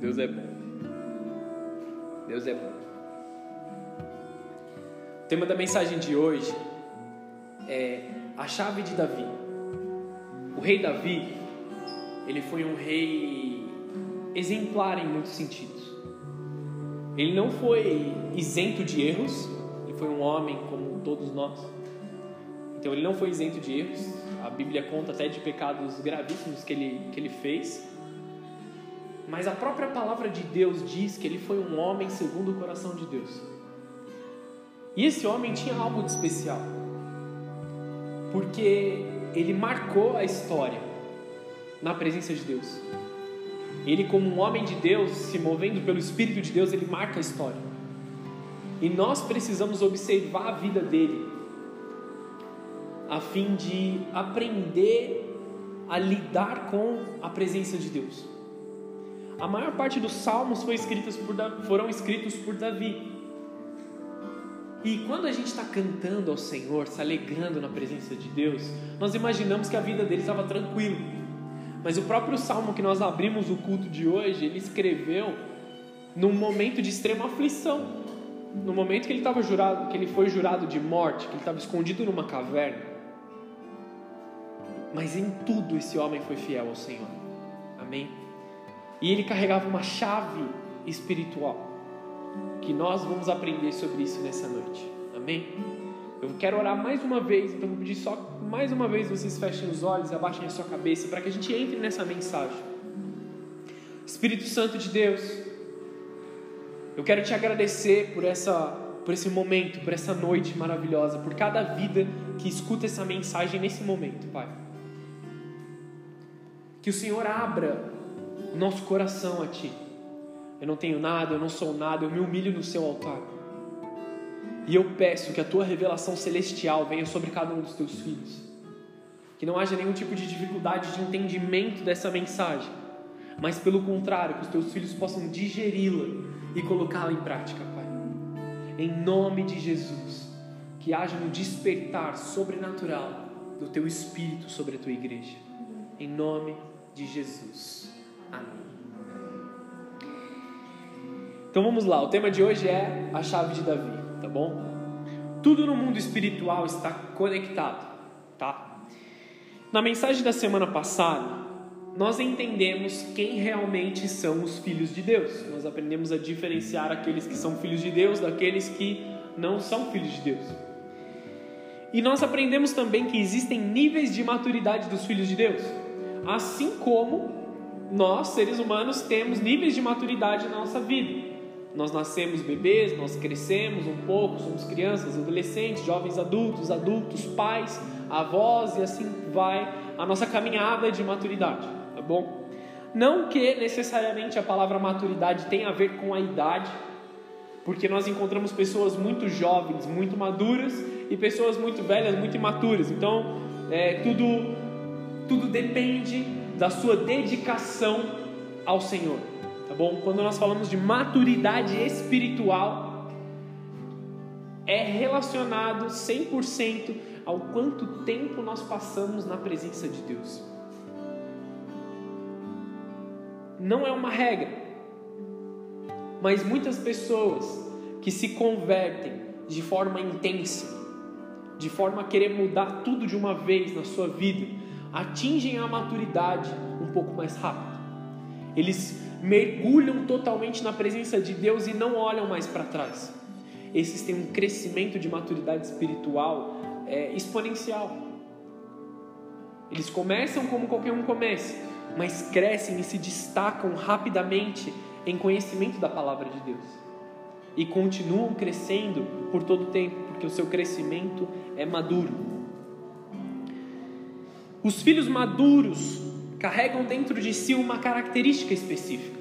Deus é bom. Deus é bom. O tema da mensagem de hoje é a chave de Davi. O rei Davi, ele foi um rei exemplar em muitos sentidos. Ele não foi isento de erros, ele foi um homem como todos nós. Então ele não foi isento de erros. A Bíblia conta até de pecados gravíssimos que ele, que ele fez. Mas a própria palavra de Deus diz que ele foi um homem segundo o coração de Deus. E esse homem tinha algo de especial. Porque ele marcou a história na presença de Deus. Ele, como um homem de Deus, se movendo pelo Espírito de Deus, ele marca a história. E nós precisamos observar a vida dele, a fim de aprender a lidar com a presença de Deus. A maior parte dos salmos foi escritos por, foram escritos por Davi. E quando a gente está cantando ao Senhor, se alegrando na presença de Deus, nós imaginamos que a vida dele estava tranquila. Mas o próprio salmo que nós abrimos o culto de hoje, ele escreveu num momento de extrema aflição. No momento que ele estava jurado, que ele foi jurado de morte, que ele estava escondido numa caverna. Mas em tudo esse homem foi fiel ao Senhor. Amém. E ele carregava uma chave espiritual. Que nós vamos aprender sobre isso nessa noite. Amém? Eu quero orar mais uma vez, então vou pedir só mais uma vez vocês fechem os olhos e abaixem a sua cabeça para que a gente entre nessa mensagem. Espírito Santo de Deus, eu quero te agradecer por essa por esse momento, por essa noite maravilhosa, por cada vida que escuta essa mensagem nesse momento, Pai. Que o Senhor abra o nosso coração a Ti. Eu não tenho nada, eu não sou nada, eu me humilho no Seu altar. E eu peço que a Tua revelação celestial venha sobre cada um dos Teus filhos. Que não haja nenhum tipo de dificuldade de entendimento dessa mensagem, mas pelo contrário, que os Teus filhos possam digeri-la e colocá-la em prática, Pai. Em nome de Jesus, que haja um despertar sobrenatural do Teu Espírito sobre a Tua igreja. Em nome de Jesus. Amém. Então vamos lá, o tema de hoje é a chave de Davi, tá bom? Tudo no mundo espiritual está conectado, tá? Na mensagem da semana passada, nós entendemos quem realmente são os filhos de Deus. Nós aprendemos a diferenciar aqueles que são filhos de Deus daqueles que não são filhos de Deus. E nós aprendemos também que existem níveis de maturidade dos filhos de Deus, assim como nós, seres humanos, temos níveis de maturidade na nossa vida. Nós nascemos bebês, nós crescemos um pouco, somos crianças, adolescentes, jovens adultos, adultos, pais, avós e assim vai a nossa caminhada de maturidade, tá bom? Não que necessariamente a palavra maturidade tenha a ver com a idade, porque nós encontramos pessoas muito jovens, muito maduras e pessoas muito velhas, muito imaturas. Então, é, tudo, tudo depende da sua dedicação ao Senhor tá bom? Quando nós falamos de maturidade espiritual, é relacionado 100% ao quanto tempo nós passamos na presença de Deus. Não é uma regra, mas muitas pessoas que se convertem de forma intensa, de forma a querer mudar tudo de uma vez na sua vida, atingem a maturidade um pouco mais rápido. Eles mergulham totalmente na presença de Deus e não olham mais para trás. Esses têm um crescimento de maturidade espiritual é, exponencial. Eles começam como qualquer um começa, mas crescem e se destacam rapidamente em conhecimento da palavra de Deus. E continuam crescendo por todo o tempo, porque o seu crescimento é maduro. Os filhos maduros carregam dentro de si uma característica específica.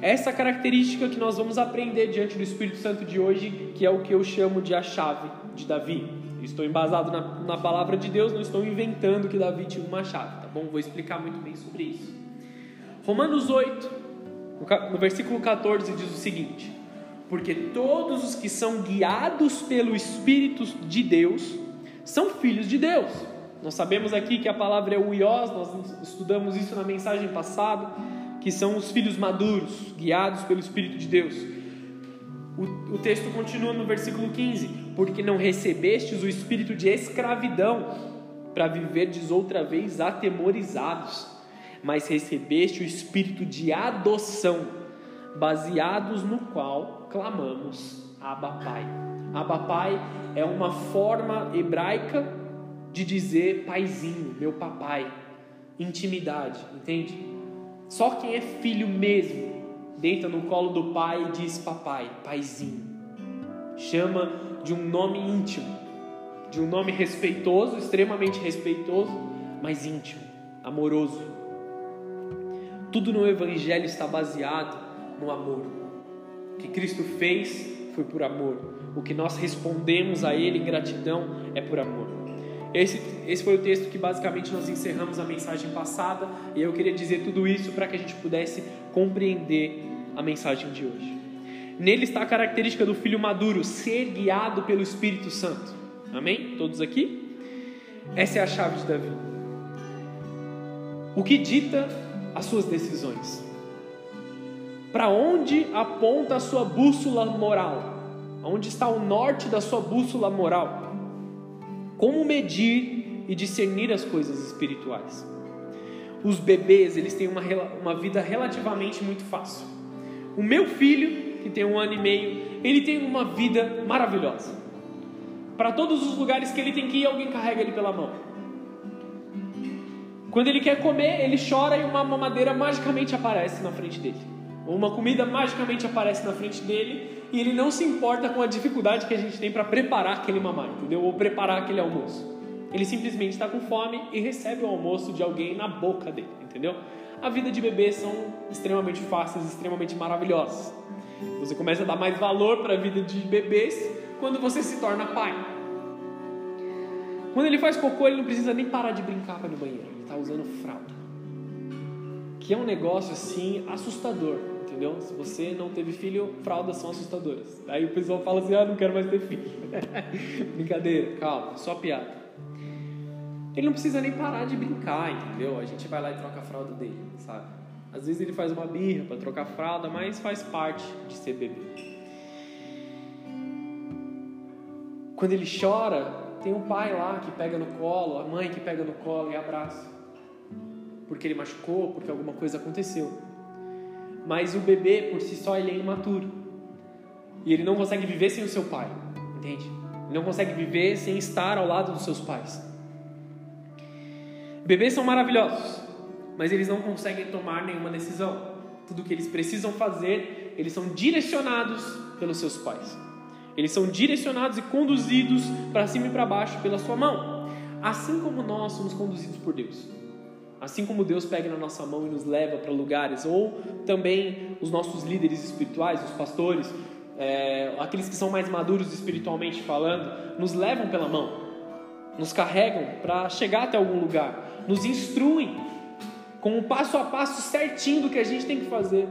Essa característica que nós vamos aprender diante do Espírito Santo de hoje, que é o que eu chamo de a chave de Davi. estou embasado na, na palavra de Deus, não estou inventando que Davi tinha uma chave, tá bom? Vou explicar muito bem sobre isso. Romanos 8, no versículo 14, diz o seguinte: Porque todos os que são guiados pelo Espírito de Deus são filhos de Deus. Nós sabemos aqui que a palavra é uios, nós estudamos isso na mensagem passada, que são os filhos maduros, guiados pelo Espírito de Deus. O, o texto continua no versículo 15: Porque não recebestes o espírito de escravidão para viverdes outra vez atemorizados, mas recebeste o espírito de adoção, baseados no qual clamamos Abba Pai. Abba Pai é uma forma hebraica de dizer paizinho, meu papai, intimidade, entende? Só quem é filho mesmo deita no colo do pai e diz papai, paizinho. Chama de um nome íntimo, de um nome respeitoso, extremamente respeitoso, mas íntimo, amoroso. Tudo no Evangelho está baseado no amor. O que Cristo fez foi por amor. O que nós respondemos a Ele em gratidão é por amor. Esse, esse foi o texto que basicamente nós encerramos a mensagem passada, e eu queria dizer tudo isso para que a gente pudesse compreender a mensagem de hoje. Nele está a característica do filho maduro, ser guiado pelo Espírito Santo. Amém? Todos aqui? Essa é a chave de Davi. O que dita as suas decisões? Para onde aponta a sua bússola moral? Onde está o norte da sua bússola moral? Como medir e discernir as coisas espirituais? Os bebês, eles têm uma, uma vida relativamente muito fácil. O meu filho, que tem um ano e meio, ele tem uma vida maravilhosa. Para todos os lugares que ele tem que ir, alguém carrega ele pela mão. Quando ele quer comer, ele chora e uma mamadeira magicamente aparece na frente dele. Uma comida magicamente aparece na frente dele e ele não se importa com a dificuldade que a gente tem para preparar aquele mamar, entendeu? Ou preparar aquele almoço. Ele simplesmente está com fome e recebe o almoço de alguém na boca dele, entendeu? A vida de bebê são extremamente fáceis, extremamente maravilhosas. Você começa a dar mais valor para a vida de bebês quando você se torna pai. Quando ele faz cocô, ele não precisa nem parar de brincar para ir no banheiro. Ele está usando fralda. Que é um negócio assim assustador entendeu? Se você não teve filho, fraldas são assustadoras. Aí o pessoal fala assim: ah, não quero mais ter filho. Brincadeira, calma, só piada. Ele não precisa nem parar de brincar, entendeu? A gente vai lá e troca a fralda dele, sabe? Às vezes ele faz uma birra para trocar a fralda, mas faz parte de ser bebê. Quando ele chora, tem um pai lá que pega no colo, a mãe que pega no colo e abraça. Porque ele machucou, porque alguma coisa aconteceu. Mas o bebê, por si só, ele é imaturo. E ele não consegue viver sem o seu pai, entende? Ele não consegue viver sem estar ao lado dos seus pais. Bebês são maravilhosos, mas eles não conseguem tomar nenhuma decisão. Tudo que eles precisam fazer, eles são direcionados pelos seus pais. Eles são direcionados e conduzidos para cima e para baixo pela sua mão. Assim como nós somos conduzidos por Deus. Assim como Deus pega na nossa mão e nos leva para lugares, ou também os nossos líderes espirituais, os pastores, é, aqueles que são mais maduros espiritualmente falando, nos levam pela mão, nos carregam para chegar até algum lugar, nos instruem com o passo a passo certinho do que a gente tem que fazer.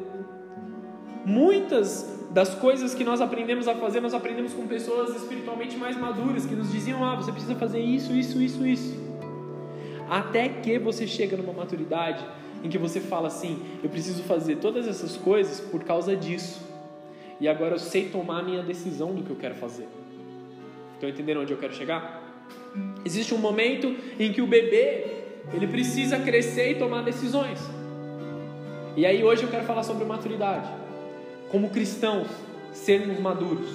Muitas das coisas que nós aprendemos a fazer, nós aprendemos com pessoas espiritualmente mais maduras que nos diziam: ah, você precisa fazer isso, isso, isso, isso. Até que você chega numa maturidade em que você fala assim: eu preciso fazer todas essas coisas por causa disso. E agora eu sei tomar a minha decisão do que eu quero fazer. Estão entendendo onde eu quero chegar? Existe um momento em que o bebê ele precisa crescer e tomar decisões. E aí hoje eu quero falar sobre maturidade. Como cristãos, sermos maduros.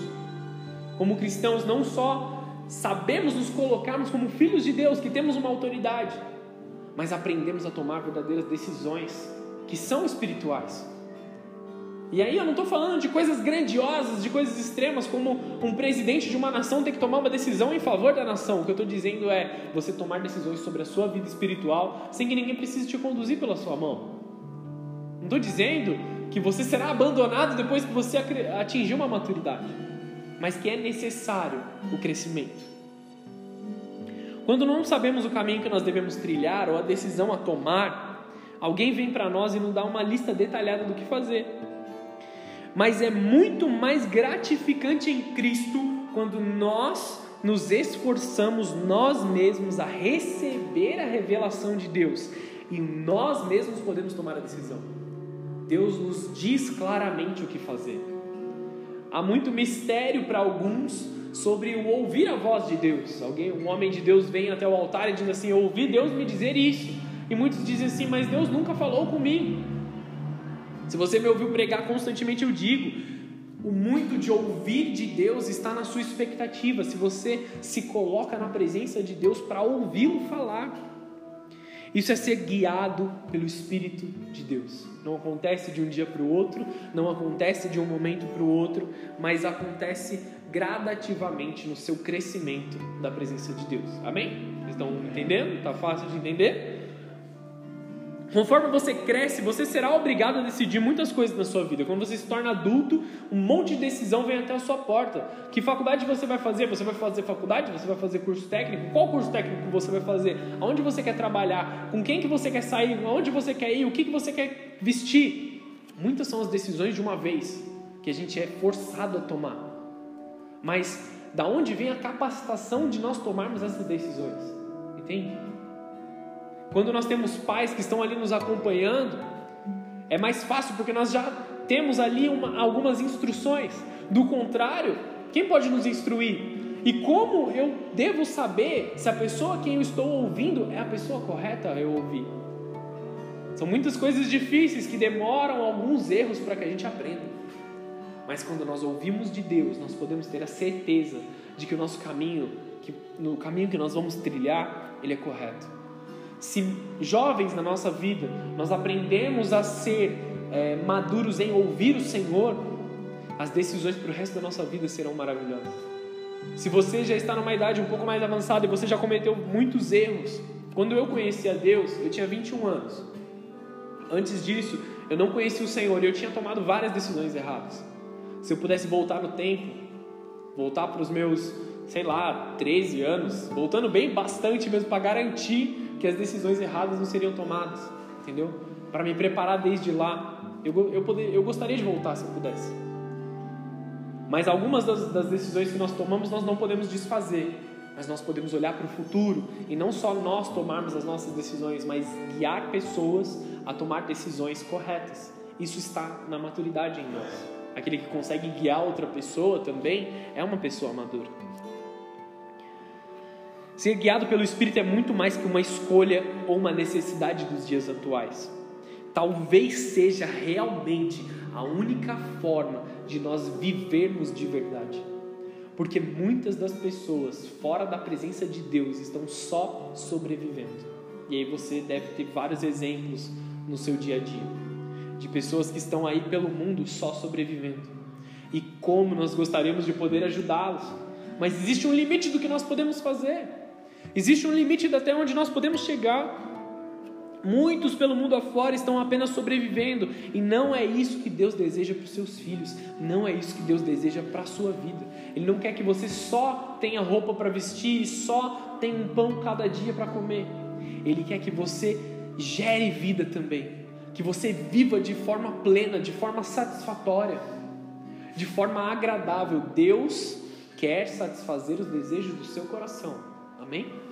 Como cristãos, não só sabemos nos colocarmos como filhos de Deus, que temos uma autoridade, mas aprendemos a tomar verdadeiras decisões que são espirituais. E aí eu não estou falando de coisas grandiosas, de coisas extremas, como um presidente de uma nação ter que tomar uma decisão em favor da nação. O que eu estou dizendo é você tomar decisões sobre a sua vida espiritual sem que ninguém precise te conduzir pela sua mão. Não estou dizendo que você será abandonado depois que você atingir uma maturidade mas que é necessário o crescimento. Quando não sabemos o caminho que nós devemos trilhar ou a decisão a tomar, alguém vem para nós e nos dá uma lista detalhada do que fazer. Mas é muito mais gratificante em Cristo quando nós nos esforçamos nós mesmos a receber a revelação de Deus e nós mesmos podemos tomar a decisão. Deus nos diz claramente o que fazer. Há muito mistério para alguns sobre o ouvir a voz de Deus. Alguém, um homem de Deus vem até o altar e diz assim: "Eu ouvi Deus me dizer isso". E muitos dizem assim: "Mas Deus nunca falou comigo". Se você me ouviu pregar constantemente, eu digo: o muito de ouvir de Deus está na sua expectativa. Se você se coloca na presença de Deus para ouvi-lo falar. Isso é ser guiado pelo Espírito de Deus. Não acontece de um dia para o outro, não acontece de um momento para o outro, mas acontece gradativamente no seu crescimento da presença de Deus. Amém? Vocês estão entendendo? Está fácil de entender? Conforme você cresce, você será obrigado a decidir muitas coisas na sua vida. Quando você se torna adulto, um monte de decisão vem até a sua porta. Que faculdade você vai fazer? Você vai fazer faculdade? Você vai fazer curso técnico? Qual curso técnico você vai fazer? Aonde você quer trabalhar? Com quem que você quer sair? Aonde você quer ir? O que, que você quer vestir? Muitas são as decisões de uma vez que a gente é forçado a tomar. Mas da onde vem a capacitação de nós tomarmos essas decisões? Entende? Quando nós temos pais que estão ali nos acompanhando, é mais fácil porque nós já temos ali uma, algumas instruções. Do contrário, quem pode nos instruir? E como eu devo saber se a pessoa que eu estou ouvindo é a pessoa correta eu ouvir? São muitas coisas difíceis que demoram alguns erros para que a gente aprenda. Mas quando nós ouvimos de Deus, nós podemos ter a certeza de que o nosso caminho, que no caminho que nós vamos trilhar, ele é correto. Se jovens na nossa vida nós aprendemos a ser é, maduros em ouvir o Senhor, as decisões para o resto da nossa vida serão maravilhosas. Se você já está numa idade um pouco mais avançada e você já cometeu muitos erros, quando eu conheci a Deus, eu tinha 21 anos. Antes disso, eu não conhecia o Senhor e eu tinha tomado várias decisões erradas. Se eu pudesse voltar no tempo, voltar para os meus, sei lá, 13 anos, voltando bem bastante mesmo para garantir que as decisões erradas não seriam tomadas, entendeu? Para me preparar desde lá. Eu, eu, poder, eu gostaria de voltar se eu pudesse. Mas algumas das, das decisões que nós tomamos nós não podemos desfazer, mas nós podemos olhar para o futuro e não só nós tomarmos as nossas decisões, mas guiar pessoas a tomar decisões corretas. Isso está na maturidade em nós. Aquele que consegue guiar outra pessoa também é uma pessoa madura. Ser guiado pelo Espírito é muito mais que uma escolha ou uma necessidade dos dias atuais. Talvez seja realmente a única forma de nós vivermos de verdade. Porque muitas das pessoas fora da presença de Deus estão só sobrevivendo. E aí você deve ter vários exemplos no seu dia a dia de pessoas que estão aí pelo mundo só sobrevivendo. E como nós gostaríamos de poder ajudá-los. Mas existe um limite do que nós podemos fazer. Existe um limite até onde nós podemos chegar. Muitos pelo mundo afora estão apenas sobrevivendo, e não é isso que Deus deseja para os seus filhos, não é isso que Deus deseja para a sua vida. Ele não quer que você só tenha roupa para vestir e só tenha um pão cada dia para comer. Ele quer que você gere vida também, que você viva de forma plena, de forma satisfatória, de forma agradável. Deus quer satisfazer os desejos do seu coração. Amém?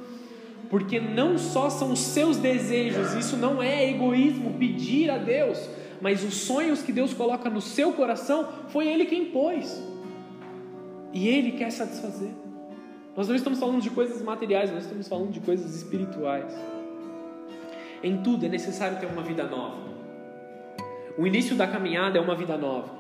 Porque não só são os seus desejos, isso não é egoísmo pedir a Deus, mas os sonhos que Deus coloca no seu coração foi Ele quem pôs. E Ele quer satisfazer. Nós não estamos falando de coisas materiais, nós estamos falando de coisas espirituais. Em tudo é necessário ter uma vida nova. O início da caminhada é uma vida nova.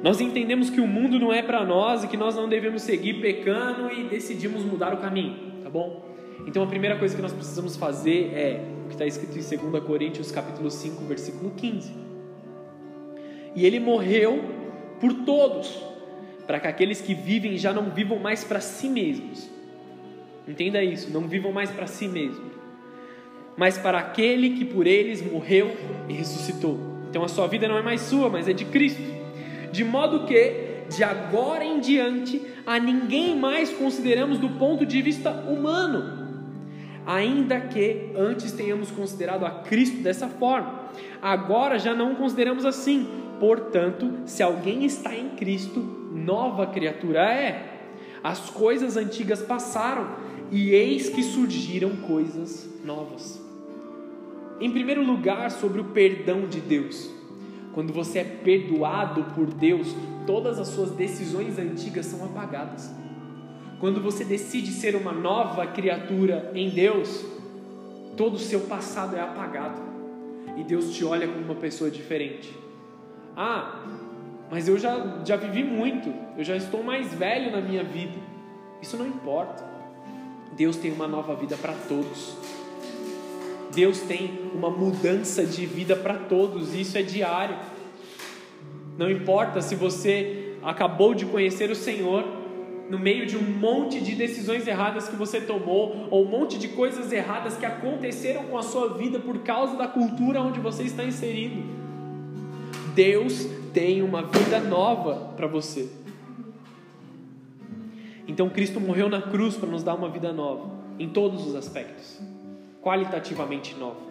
Nós entendemos que o mundo não é para nós e que nós não devemos seguir pecando e decidimos mudar o caminho tá bom? Então a primeira coisa que nós precisamos fazer é o que está escrito em 2 Coríntios capítulo 5, versículo 15. E ele morreu por todos, para que aqueles que vivem já não vivam mais para si mesmos. Entenda isso, não vivam mais para si mesmos, mas para aquele que por eles morreu e ressuscitou. Então a sua vida não é mais sua, mas é de Cristo. De modo que de agora em diante, a ninguém mais consideramos do ponto de vista humano, ainda que antes tenhamos considerado a Cristo dessa forma. Agora já não consideramos assim. Portanto, se alguém está em Cristo, nova criatura é. As coisas antigas passaram e eis que surgiram coisas novas. Em primeiro lugar, sobre o perdão de Deus. Quando você é perdoado por Deus, todas as suas decisões antigas são apagadas. Quando você decide ser uma nova criatura em Deus, todo o seu passado é apagado e Deus te olha como uma pessoa diferente. Ah, mas eu já, já vivi muito, eu já estou mais velho na minha vida. Isso não importa. Deus tem uma nova vida para todos. Deus tem uma mudança de vida para todos, isso é diário. Não importa se você acabou de conhecer o Senhor, no meio de um monte de decisões erradas que você tomou, ou um monte de coisas erradas que aconteceram com a sua vida por causa da cultura onde você está inserido. Deus tem uma vida nova para você. Então Cristo morreu na cruz para nos dar uma vida nova, em todos os aspectos, qualitativamente nova.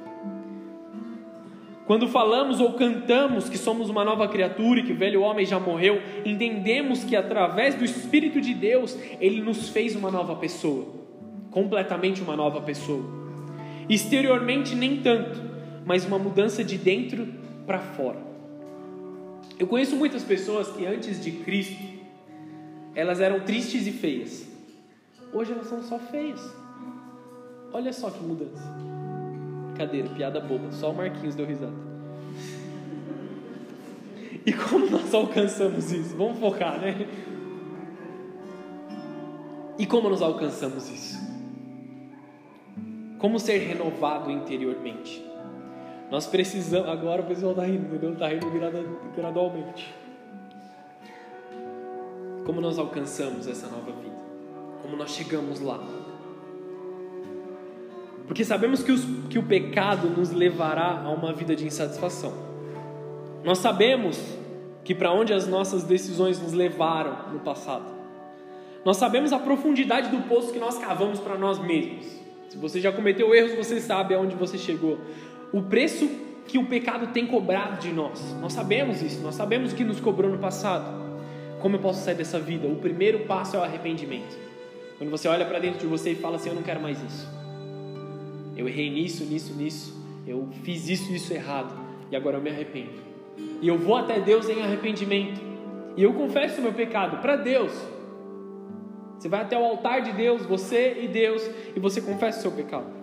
Quando falamos ou cantamos que somos uma nova criatura e que o velho homem já morreu, entendemos que através do Espírito de Deus, ele nos fez uma nova pessoa, completamente uma nova pessoa. Exteriormente, nem tanto, mas uma mudança de dentro para fora. Eu conheço muitas pessoas que antes de Cristo, elas eram tristes e feias. Hoje elas são só feias. Olha só que mudança. Brincadeira, piada boba. Só o Marquinhos deu risada. E como nós alcançamos isso? Vamos focar, né? E como nós alcançamos isso? Como ser renovado interiormente? Nós precisamos. Agora o pessoal está rindo, entendeu? Está rindo gradualmente. Como nós alcançamos essa nova vida? Como nós chegamos lá? Porque sabemos que, os, que o pecado nos levará a uma vida de insatisfação. Nós sabemos que para onde as nossas decisões nos levaram no passado. Nós sabemos a profundidade do poço que nós cavamos para nós mesmos. Se você já cometeu erros, você sabe aonde você chegou. O preço que o pecado tem cobrado de nós. Nós sabemos isso, nós sabemos o que nos cobrou no passado. Como eu posso sair dessa vida? O primeiro passo é o arrependimento. Quando você olha para dentro de você e fala assim: Eu não quero mais isso. Eu errei nisso, nisso, nisso. Eu fiz isso, isso errado. E agora eu me arrependo. E eu vou até Deus em arrependimento. E eu confesso o meu pecado para Deus. Você vai até o altar de Deus, você e Deus, e você confessa o seu pecado.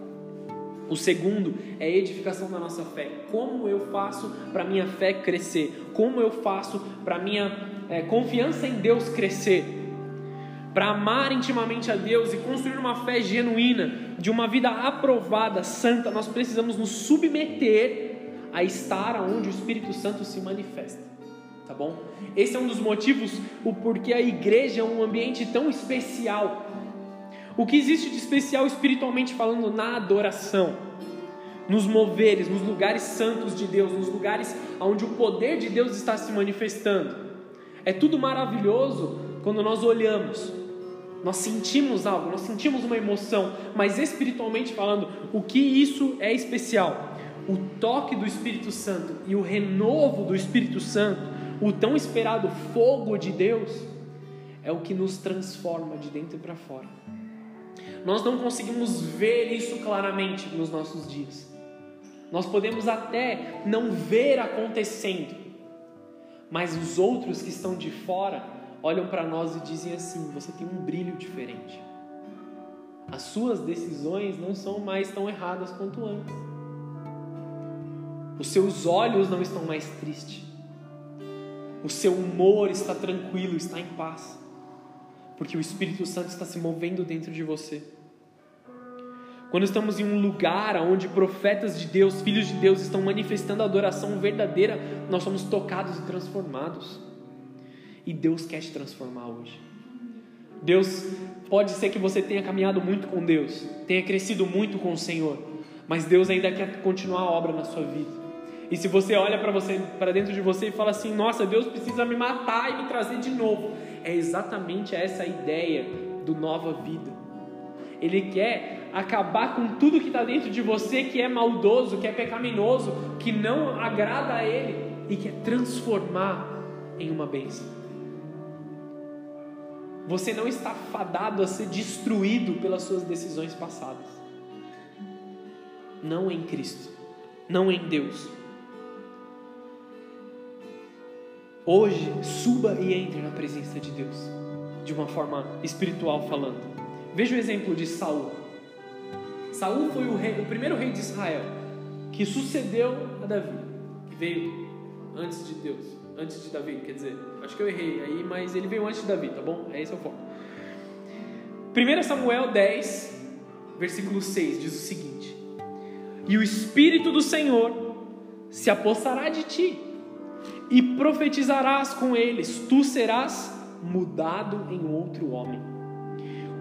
O segundo é a edificação da nossa fé. Como eu faço para minha fé crescer? Como eu faço para minha é, confiança em Deus crescer? Para amar intimamente a Deus e construir uma fé genuína, de uma vida aprovada, santa, nós precisamos nos submeter a estar onde o Espírito Santo se manifesta. Tá bom? Esse é um dos motivos o porquê a igreja é um ambiente tão especial. O que existe de especial espiritualmente falando na adoração, nos moveres, nos lugares santos de Deus, nos lugares onde o poder de Deus está se manifestando. É tudo maravilhoso quando nós olhamos nós sentimos algo, nós sentimos uma emoção, mas espiritualmente falando, o que isso é especial? O toque do Espírito Santo e o renovo do Espírito Santo, o tão esperado fogo de Deus, é o que nos transforma de dentro para fora. Nós não conseguimos ver isso claramente nos nossos dias. Nós podemos até não ver acontecendo, mas os outros que estão de fora olham para nós e dizem assim: você tem um brilho diferente. As suas decisões não são mais tão erradas quanto antes. Os seus olhos não estão mais tristes. O seu humor está tranquilo, está em paz. Porque o Espírito Santo está se movendo dentro de você. Quando estamos em um lugar onde profetas de Deus, filhos de Deus estão manifestando a adoração verdadeira, nós somos tocados e transformados. E Deus quer te transformar hoje. Deus, pode ser que você tenha caminhado muito com Deus, tenha crescido muito com o Senhor, mas Deus ainda quer continuar a obra na sua vida. E se você olha para você, para dentro de você e fala assim: "Nossa, Deus precisa me matar e me trazer de novo", é exatamente essa a ideia do nova vida. Ele quer acabar com tudo que está dentro de você que é maldoso, que é pecaminoso, que não agrada a Ele e quer transformar em uma bênção. Você não está fadado a ser destruído pelas suas decisões passadas. Não em Cristo. não em Deus. Hoje, suba e entre na presença de Deus, de uma forma espiritual falando. Veja o exemplo de Saul. Saul foi o, rei, o primeiro rei de Israel que sucedeu a Davi, que veio antes de Deus, antes de Davi, quer dizer, acho que eu errei aí, mas ele veio antes de Davi, tá bom? É esse é o foco. 1 Samuel 10, versículo 6 diz o seguinte: E o Espírito do Senhor se apossará de ti, e profetizarás com eles, tu serás mudado em outro homem.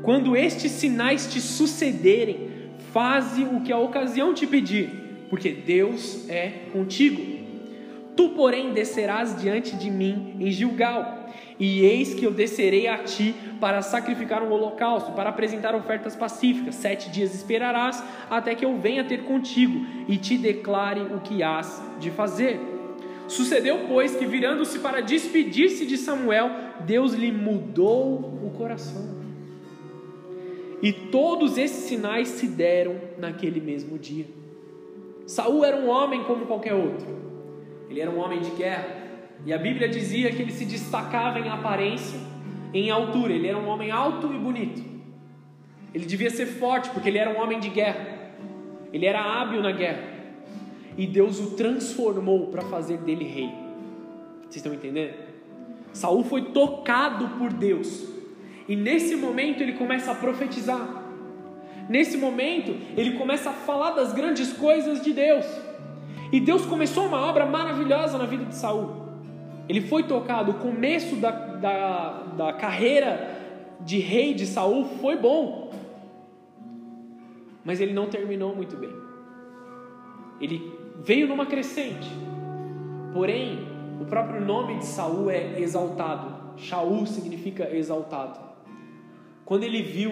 Quando estes sinais te sucederem, faze o que a ocasião te pedir, porque Deus é contigo. Tu, porém, descerás diante de mim em Gilgal, e eis que eu descerei a ti para sacrificar um holocausto, para apresentar ofertas pacíficas. Sete dias esperarás até que eu venha ter contigo e te declare o que hás de fazer. Sucedeu, pois, que virando-se para despedir-se de Samuel, Deus lhe mudou o coração. E todos esses sinais se deram naquele mesmo dia. Saul era um homem como qualquer outro. Ele era um homem de guerra. E a Bíblia dizia que ele se destacava em aparência, em altura. Ele era um homem alto e bonito. Ele devia ser forte porque ele era um homem de guerra. Ele era hábil na guerra. E Deus o transformou para fazer dele rei. Vocês estão entendendo? Saul foi tocado por Deus e nesse momento ele começa a profetizar. Nesse momento ele começa a falar das grandes coisas de Deus. E Deus começou uma obra maravilhosa na vida de Saul. Ele foi tocado, o começo da, da, da carreira de rei de Saul foi bom. Mas ele não terminou muito bem. Ele veio numa crescente. Porém, o próprio nome de Saul é exaltado. Shaul significa exaltado. Quando ele viu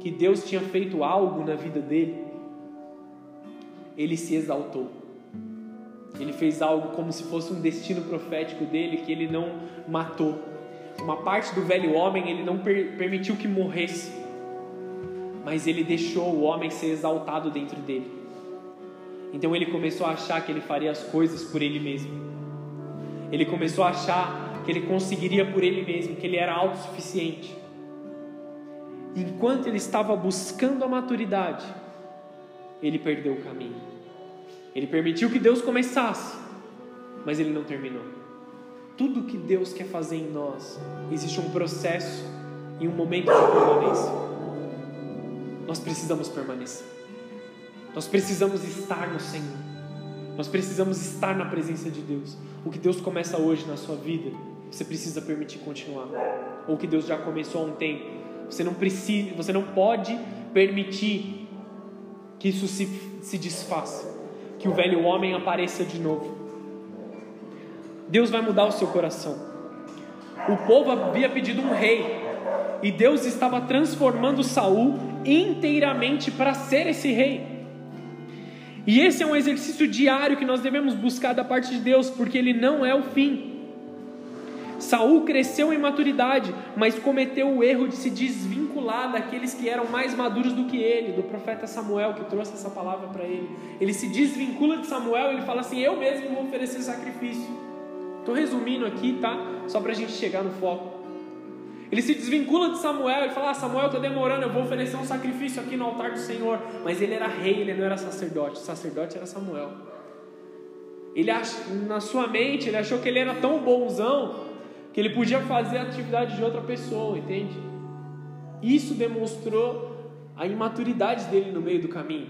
que Deus tinha feito algo na vida dele, ele se exaltou. Ele fez algo como se fosse um destino profético dele que ele não matou. Uma parte do velho homem ele não per permitiu que morresse, mas ele deixou o homem ser exaltado dentro dele. Então ele começou a achar que ele faria as coisas por ele mesmo. Ele começou a achar que ele conseguiria por ele mesmo, que ele era autossuficiente enquanto ele estava buscando a maturidade, ele perdeu o caminho. Ele permitiu que Deus começasse, mas ele não terminou. Tudo que Deus quer fazer em nós, existe um processo e um momento de permanência. Nós precisamos permanecer. Nós precisamos estar no Senhor. Nós precisamos estar na presença de Deus. O que Deus começa hoje na sua vida, você precisa permitir continuar. Ou o que Deus já começou há um tempo, você não precisa, você não pode permitir que isso se, se desfaça, que o velho homem apareça de novo. Deus vai mudar o seu coração. O povo havia pedido um rei e Deus estava transformando Saul inteiramente para ser esse rei. E esse é um exercício diário que nós devemos buscar da parte de Deus, porque ele não é o fim. Saul cresceu em maturidade, mas cometeu o erro de se desvincular daqueles que eram mais maduros do que ele, do profeta Samuel que trouxe essa palavra para ele. Ele se desvincula de Samuel ele fala assim: Eu mesmo vou oferecer sacrifício. Estou resumindo aqui, tá? Só para a gente chegar no foco. Ele se desvincula de Samuel, ele fala: ah, Samuel, está demorando, eu vou oferecer um sacrifício aqui no altar do Senhor. Mas ele era rei, ele não era sacerdote. O sacerdote era Samuel. Ele na sua mente, ele achou que ele era tão bonzão que ele podia fazer a atividade de outra pessoa, entende? Isso demonstrou a imaturidade dele no meio do caminho.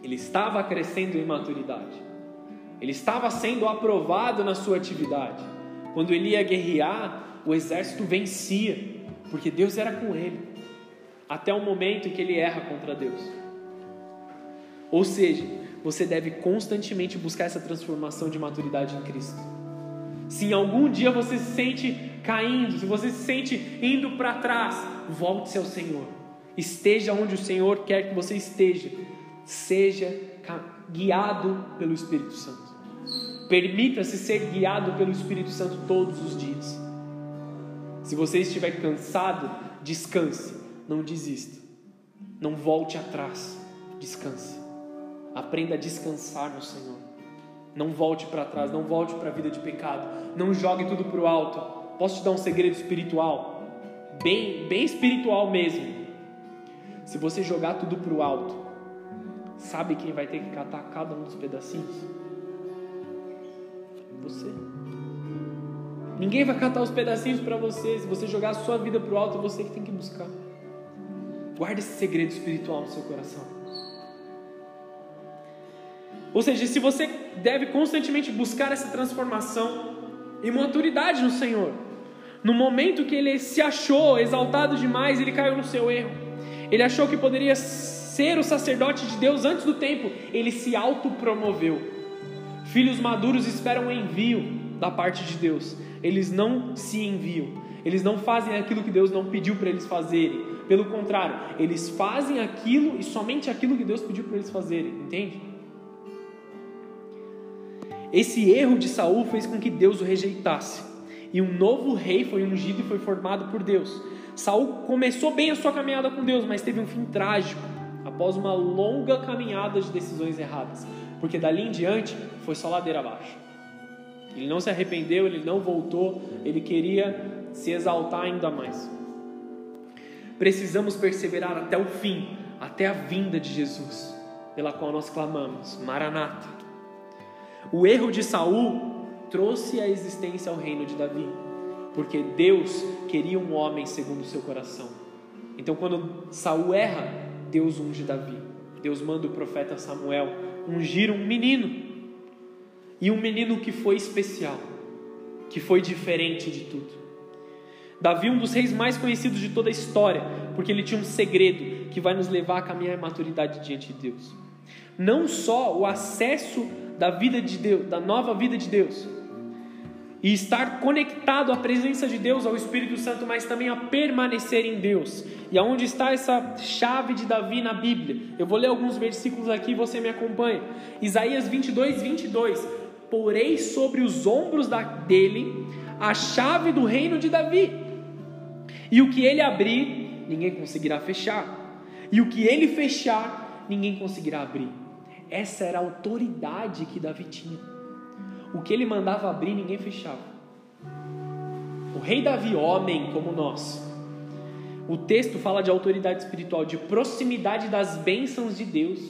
Ele estava crescendo em maturidade. Ele estava sendo aprovado na sua atividade. Quando ele ia guerrear, o exército vencia, porque Deus era com ele. Até o momento em que ele erra contra Deus. Ou seja, você deve constantemente buscar essa transformação de maturidade em Cristo. Se algum dia você se sente caindo, se você se sente indo para trás, volte-se ao Senhor. Esteja onde o Senhor quer que você esteja. Seja guiado pelo Espírito Santo. Permita-se ser guiado pelo Espírito Santo todos os dias. Se você estiver cansado, descanse, não desista. Não volte atrás, descanse. Aprenda a descansar no Senhor. Não volte para trás, não volte para a vida de pecado, não jogue tudo para o alto. Posso te dar um segredo espiritual? Bem, bem espiritual mesmo. Se você jogar tudo para o alto, sabe quem vai ter que catar cada um dos pedacinhos? Você. Ninguém vai catar os pedacinhos para você. Se você jogar a sua vida para o alto, é você que tem que buscar. Guarde esse segredo espiritual no seu coração. Ou seja, se você deve constantemente buscar essa transformação e maturidade no Senhor. No momento que ele se achou exaltado demais, ele caiu no seu erro. Ele achou que poderia ser o sacerdote de Deus antes do tempo. Ele se autopromoveu. Filhos maduros esperam o envio da parte de Deus. Eles não se enviam. Eles não fazem aquilo que Deus não pediu para eles fazerem. Pelo contrário, eles fazem aquilo e somente aquilo que Deus pediu para eles fazerem, entende? Esse erro de Saul fez com que Deus o rejeitasse. E um novo rei foi ungido e foi formado por Deus. Saul começou bem a sua caminhada com Deus, mas teve um fim trágico após uma longa caminhada de decisões erradas, porque dali em diante foi só ladeira abaixo. Ele não se arrependeu, ele não voltou, ele queria se exaltar ainda mais precisamos perseverar até o fim, até a vinda de Jesus, pela qual nós clamamos, Maranata. O erro de Saul trouxe a existência ao reino de Davi, porque Deus queria um homem segundo o seu coração. Então, quando Saul erra, Deus unge Davi. Deus manda o profeta Samuel ungir um menino. E um menino que foi especial, que foi diferente de tudo. Davi, um dos reis mais conhecidos de toda a história, porque ele tinha um segredo que vai nos levar a caminhar em maturidade diante de Deus. Não só o acesso da vida de Deus, da nova vida de Deus, e estar conectado à presença de Deus, ao Espírito Santo, mas também a permanecer em Deus. E aonde está essa chave de Davi na Bíblia? Eu vou ler alguns versículos aqui e você me acompanha. Isaías 22, 22. Porei sobre os ombros dele a chave do reino de Davi. E o que ele abrir, ninguém conseguirá fechar. E o que ele fechar, ninguém conseguirá abrir. Essa era a autoridade que Davi tinha. O que ele mandava abrir, ninguém fechava. O rei Davi, homem como nós, o texto fala de autoridade espiritual, de proximidade das bênçãos de Deus,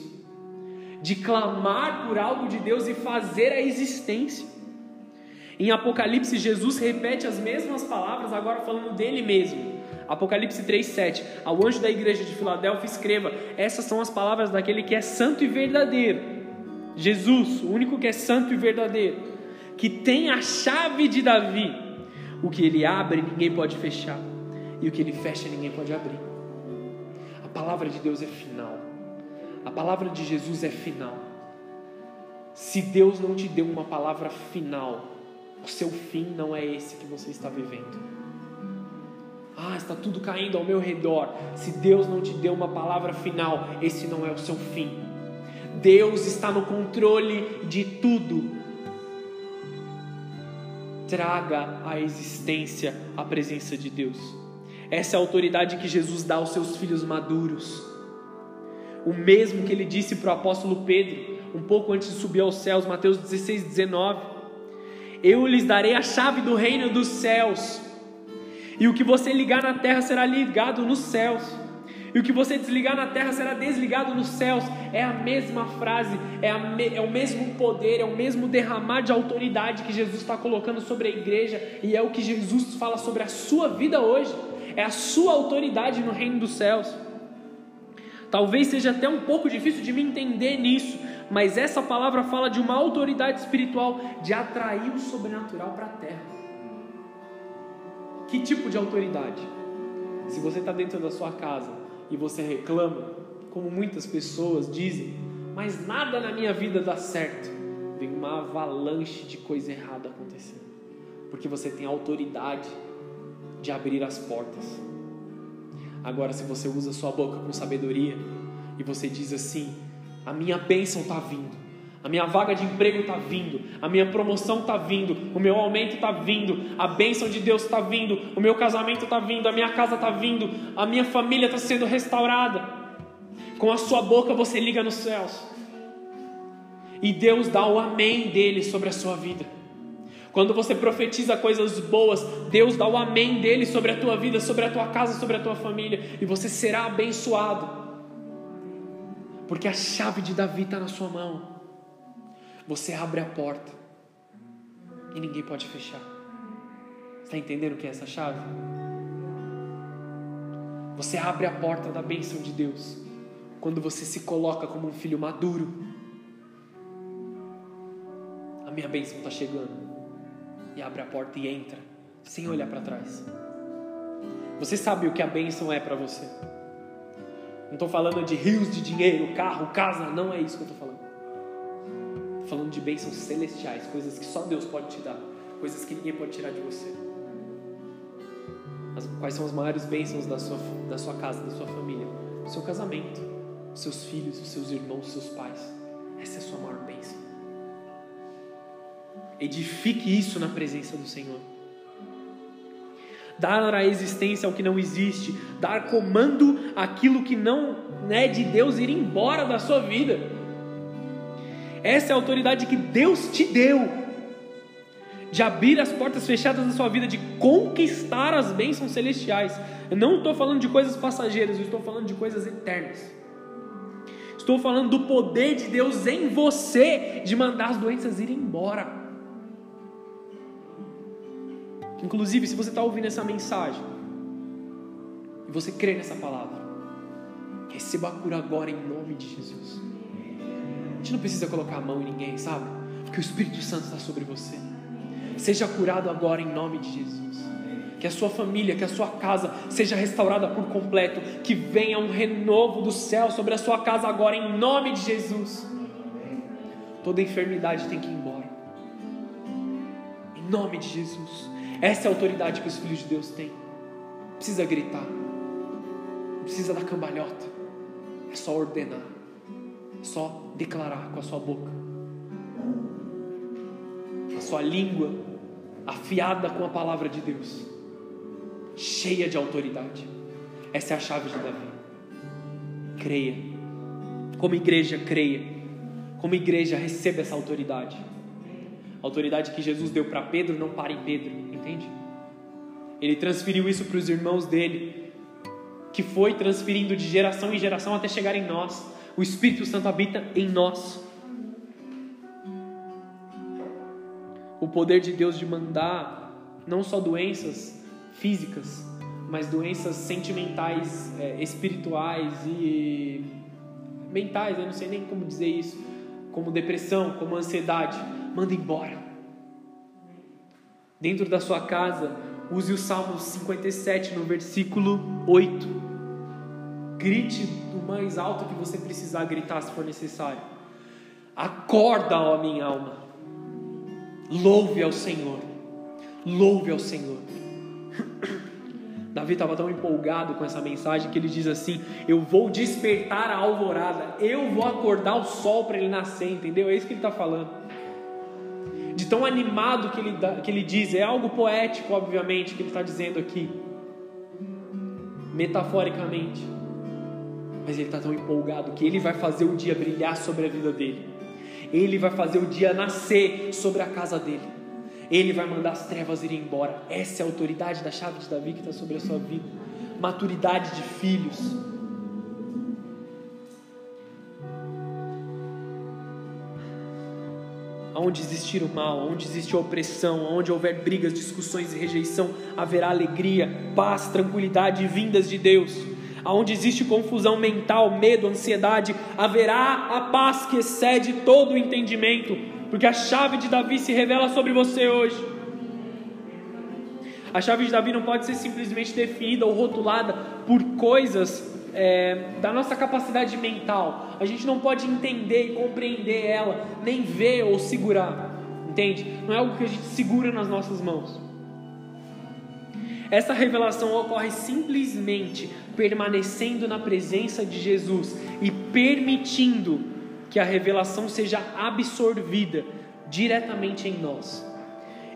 de clamar por algo de Deus e fazer a existência. Em Apocalipse, Jesus repete as mesmas palavras, agora falando dele mesmo. Apocalipse 3,7: Ao anjo da igreja de Filadélfia, escreva: Essas são as palavras daquele que é santo e verdadeiro. Jesus, o único que é santo e verdadeiro, que tem a chave de Davi. O que ele abre, ninguém pode fechar, e o que ele fecha, ninguém pode abrir. A palavra de Deus é final, a palavra de Jesus é final. Se Deus não te deu uma palavra final, o seu fim não é esse que você está vivendo. Ah, está tudo caindo ao meu redor. Se Deus não te deu uma palavra final, esse não é o seu fim. Deus está no controle de tudo. Traga à existência a presença de Deus. Essa é a autoridade que Jesus dá aos seus filhos maduros. O mesmo que ele disse para o apóstolo Pedro, um pouco antes de subir aos céus, Mateus 16, 19 eu lhes darei a chave do reino dos céus. E o que você ligar na terra será ligado nos céus. E o que você desligar na terra será desligado nos céus. É a mesma frase, é, me, é o mesmo poder, é o mesmo derramar de autoridade que Jesus está colocando sobre a igreja. E é o que Jesus fala sobre a sua vida hoje. É a sua autoridade no reino dos céus. Talvez seja até um pouco difícil de me entender nisso, mas essa palavra fala de uma autoridade espiritual de atrair o sobrenatural para a terra. Que tipo de autoridade? Se você está dentro da sua casa e você reclama, como muitas pessoas dizem, mas nada na minha vida dá certo, vem uma avalanche de coisa errada acontecendo, porque você tem autoridade de abrir as portas. Agora, se você usa sua boca com sabedoria e você diz assim: a minha bênção está vindo. A minha vaga de emprego está vindo, a minha promoção está vindo, o meu aumento está vindo, a bênção de Deus está vindo, o meu casamento está vindo, a minha casa está vindo, a minha família está sendo restaurada. Com a sua boca você liga nos céus. E Deus dá o amém dele sobre a sua vida. Quando você profetiza coisas boas, Deus dá o amém dele sobre a tua vida, sobre a tua casa, sobre a tua família, e você será abençoado. Porque a chave de Davi está na sua mão. Você abre a porta e ninguém pode fechar. Está entendendo o que é essa chave? Você abre a porta da bênção de Deus quando você se coloca como um filho maduro. A minha bênção está chegando. E abre a porta e entra, sem olhar para trás. Você sabe o que a bênção é para você. Não estou falando de rios de dinheiro, carro, casa, não é isso que eu estou falando. Falando de bênçãos celestiais, coisas que só Deus pode te dar, coisas que ninguém pode tirar de você. As, quais são as maiores bênçãos da sua, da sua casa, da sua família? O seu casamento, os seus filhos, os seus irmãos, os seus pais. Essa é a sua maior bênção. Edifique isso na presença do Senhor dar a existência ao que não existe, dar comando àquilo que não é de Deus ir embora da sua vida. Essa é a autoridade que Deus te deu de abrir as portas fechadas da sua vida, de conquistar as bênçãos celestiais. Eu não estou falando de coisas passageiras, eu estou falando de coisas eternas. Estou falando do poder de Deus em você de mandar as doenças ir embora. Inclusive, se você está ouvindo essa mensagem e você crê nessa palavra, receba a cura agora em nome de Jesus. A gente não precisa colocar a mão em ninguém, sabe? Porque o Espírito Santo está sobre você. Seja curado agora em nome de Jesus. Que a sua família, que a sua casa seja restaurada por completo. Que venha um renovo do céu sobre a sua casa agora em nome de Jesus. Toda enfermidade tem que ir embora. Em nome de Jesus. Essa é a autoridade que os filhos de Deus têm. Não precisa gritar, não precisa dar cambalhota, é só ordenar, só declarar com a sua boca, a sua língua afiada com a palavra de Deus, cheia de autoridade. Essa é a chave de Davi. Creia, como igreja, creia, como igreja, receba essa autoridade. A autoridade que Jesus deu para Pedro não para em Pedro, entende? Ele transferiu isso para os irmãos dele, que foi transferindo de geração em geração até chegar em nós. O Espírito Santo habita em nós. O poder de Deus de mandar não só doenças físicas, mas doenças sentimentais, é, espirituais e mentais, eu não sei nem como dizer isso, como depressão, como ansiedade manda embora. Dentro da sua casa, use o Salmo 57 no versículo 8. Grite do mais alto que você precisar gritar se for necessário. Acorda, ó minha alma. Louve ao Senhor. Louve ao Senhor. Davi estava tão empolgado com essa mensagem que ele diz assim: Eu vou despertar a alvorada, eu vou acordar o sol para ele nascer, entendeu? É isso que ele está falando de tão animado que ele, que ele diz. É algo poético, obviamente, que ele está dizendo aqui, metaforicamente. Mas ele está tão empolgado que ele vai fazer o dia brilhar sobre a vida dele. Ele vai fazer o dia nascer sobre a casa dele. Ele vai mandar as trevas irem embora. Essa é a autoridade da chave de Davi que está sobre a sua vida. Maturidade de filhos Onde existir o mal, onde existe a opressão, onde houver brigas, discussões e rejeição, haverá alegria, paz, tranquilidade vindas de Deus. Aonde existe confusão mental, medo, ansiedade, haverá a paz que excede todo o entendimento, porque a chave de Davi se revela sobre você hoje. A chave de Davi não pode ser simplesmente definida ou rotulada por coisas é, da nossa capacidade mental. A gente não pode entender e compreender ela, nem ver ou segurar. Entende? Não é algo que a gente segura nas nossas mãos. Essa revelação ocorre simplesmente permanecendo na presença de Jesus e permitindo que a revelação seja absorvida diretamente em nós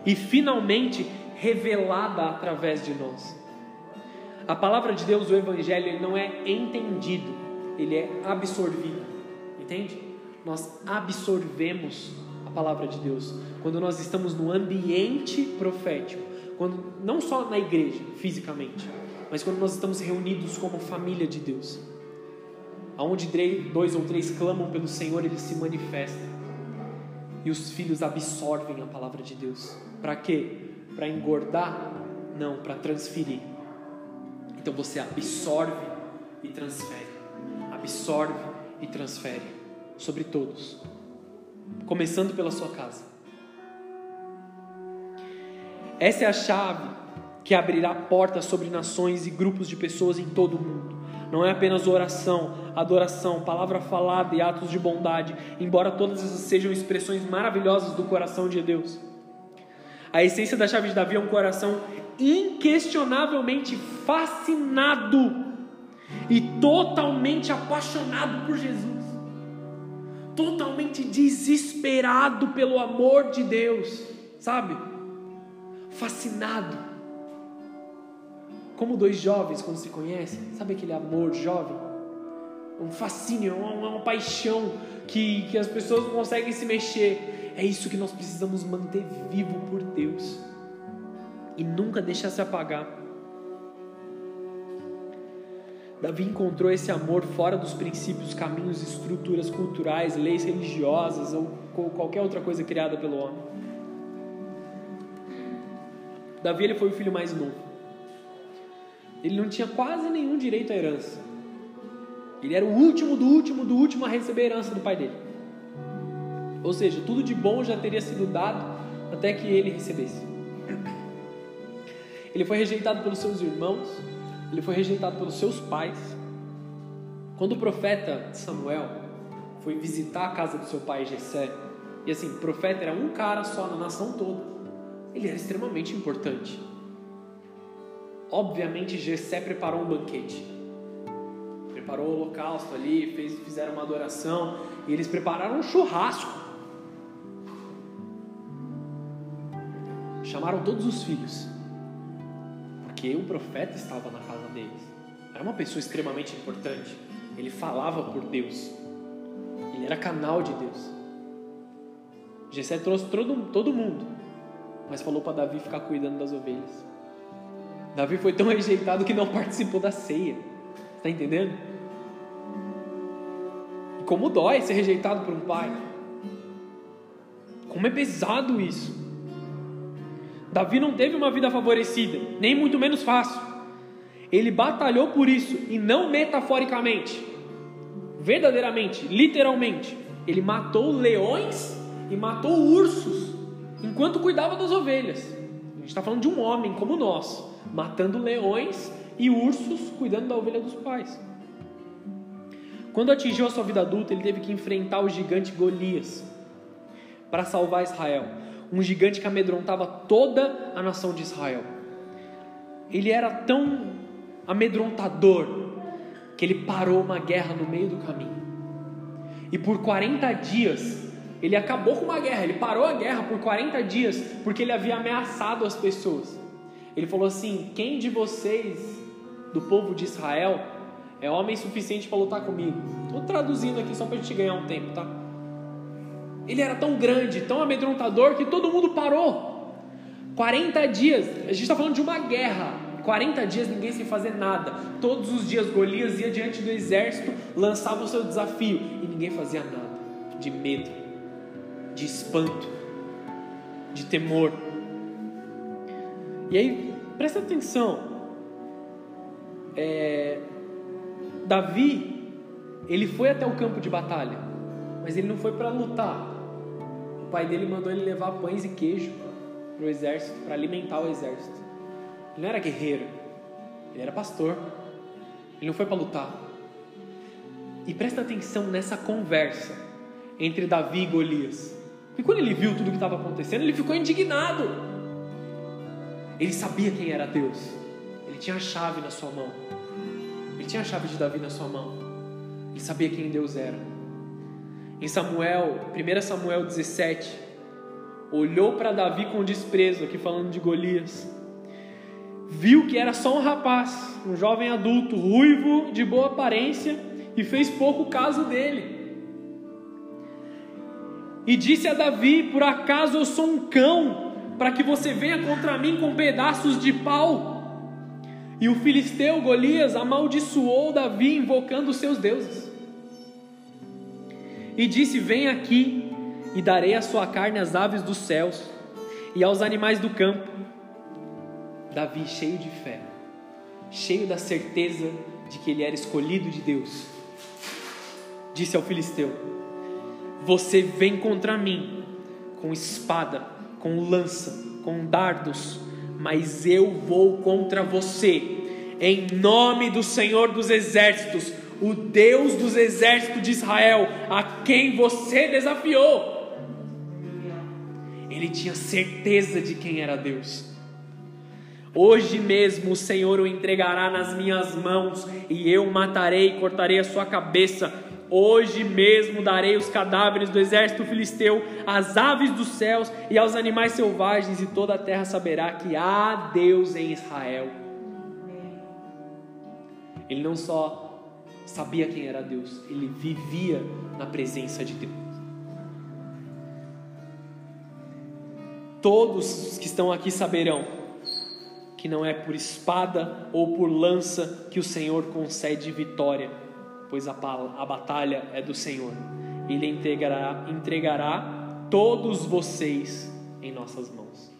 e finalmente revelada através de nós. A palavra de Deus, o Evangelho, ele não é entendido, ele é absorvido. Entende? nós absorvemos a palavra de Deus. Quando nós estamos no ambiente profético, quando não só na igreja, fisicamente, mas quando nós estamos reunidos como família de Deus. Aonde dois ou três clamam pelo Senhor, ele se manifesta. E os filhos absorvem a palavra de Deus. Para quê? Para engordar? Não, para transferir. Então você absorve e transfere. Absorve e transfere sobre todos. Começando pela sua casa. Essa é a chave que abrirá portas sobre nações e grupos de pessoas em todo o mundo. Não é apenas oração, adoração, palavra falada e atos de bondade, embora todas essas sejam expressões maravilhosas do coração de Deus. A essência da chave de Davi é um coração inquestionavelmente fascinado e totalmente apaixonado por Jesus, totalmente desesperado pelo amor de Deus, sabe? Fascinado como dois jovens quando se conhecem, sabe aquele amor jovem? Um fascínio, uma, uma paixão que, que as pessoas não conseguem se mexer. É isso que nós precisamos manter vivo por Deus e nunca deixar se apagar. Davi encontrou esse amor fora dos princípios, caminhos, estruturas culturais, leis religiosas ou qualquer outra coisa criada pelo homem. Davi ele foi o filho mais novo ele não tinha quase nenhum direito à herança. Ele era o último do último do último a receber a herança do pai dele. Ou seja, tudo de bom já teria sido dado até que ele recebesse. Ele foi rejeitado pelos seus irmãos, ele foi rejeitado pelos seus pais. Quando o profeta Samuel foi visitar a casa do seu pai Jessé, e assim, profeta era um cara só na nação toda, ele era extremamente importante. Obviamente, Jessé preparou um banquete. Preparou o holocausto ali, fez, fizeram uma adoração, e eles prepararam um churrasco. Chamaram todos os filhos, porque o profeta estava na casa deles. Era uma pessoa extremamente importante. Ele falava por Deus. Ele era canal de Deus. Jessé trouxe todo, todo mundo, mas falou para Davi ficar cuidando das ovelhas. Davi foi tão rejeitado que não participou da ceia. Está entendendo? E como dói ser rejeitado por um pai. Como é pesado isso. Davi não teve uma vida favorecida, nem muito menos fácil. Ele batalhou por isso, e não metaforicamente, verdadeiramente, literalmente. Ele matou leões e matou ursos enquanto cuidava das ovelhas. A gente está falando de um homem como nós, matando leões e ursos, cuidando da ovelha dos pais. Quando atingiu a sua vida adulta, ele teve que enfrentar o gigante Golias para salvar Israel. Um gigante que amedrontava toda a nação de Israel. Ele era tão amedrontador que ele parou uma guerra no meio do caminho. E por 40 dias, ele acabou com uma guerra, ele parou a guerra por 40 dias, porque ele havia ameaçado as pessoas. Ele falou assim: Quem de vocês, do povo de Israel, é homem suficiente para lutar comigo? Estou traduzindo aqui só para a gente ganhar um tempo, tá? Ele era tão grande, tão amedrontador, que todo mundo parou. 40 dias, a gente está falando de uma guerra. 40 dias ninguém sem fazer nada. Todos os dias Golias ia diante do exército, lançava o seu desafio e ninguém fazia nada. De medo, de espanto, de temor. E aí, presta atenção. É, Davi, ele foi até o campo de batalha, mas ele não foi para lutar. O pai dele mandou ele levar pães e queijo para o exército, para alimentar o exército. Ele não era guerreiro, ele era pastor. Ele não foi para lutar. E presta atenção nessa conversa entre Davi e Golias. E quando ele viu tudo o que estava acontecendo, ele ficou indignado. Ele sabia quem era Deus. Ele tinha a chave na sua mão. Ele tinha a chave de Davi na sua mão. Ele sabia quem Deus era. Em Samuel, 1 Samuel 17, olhou para Davi com desprezo, aqui falando de Golias. Viu que era só um rapaz, um jovem adulto, ruivo, de boa aparência, e fez pouco caso dele. E disse a Davi: Por acaso eu sou um cão, para que você venha contra mim com pedaços de pau? E o filisteu Golias amaldiçoou Davi, invocando os seus deuses. E disse: Vem aqui, e darei a sua carne às aves dos céus e aos animais do campo. Davi, cheio de fé, cheio da certeza de que ele era escolhido de Deus, disse ao filisteu: Você vem contra mim com espada, com lança, com dardos, mas eu vou contra você, em nome do Senhor dos Exércitos, o Deus dos exércitos de Israel, a quem você desafiou. Ele tinha certeza de quem era Deus. Hoje mesmo o Senhor o entregará nas minhas mãos, e eu matarei e cortarei a sua cabeça. Hoje mesmo darei os cadáveres do exército filisteu às aves dos céus e aos animais selvagens, e toda a terra saberá que há Deus em Israel. Ele não só sabia quem era Deus, ele vivia na presença de Deus. Todos que estão aqui saberão que não é por espada ou por lança que o Senhor concede vitória, pois a, a batalha é do Senhor. Ele entregará, entregará todos vocês em nossas mãos.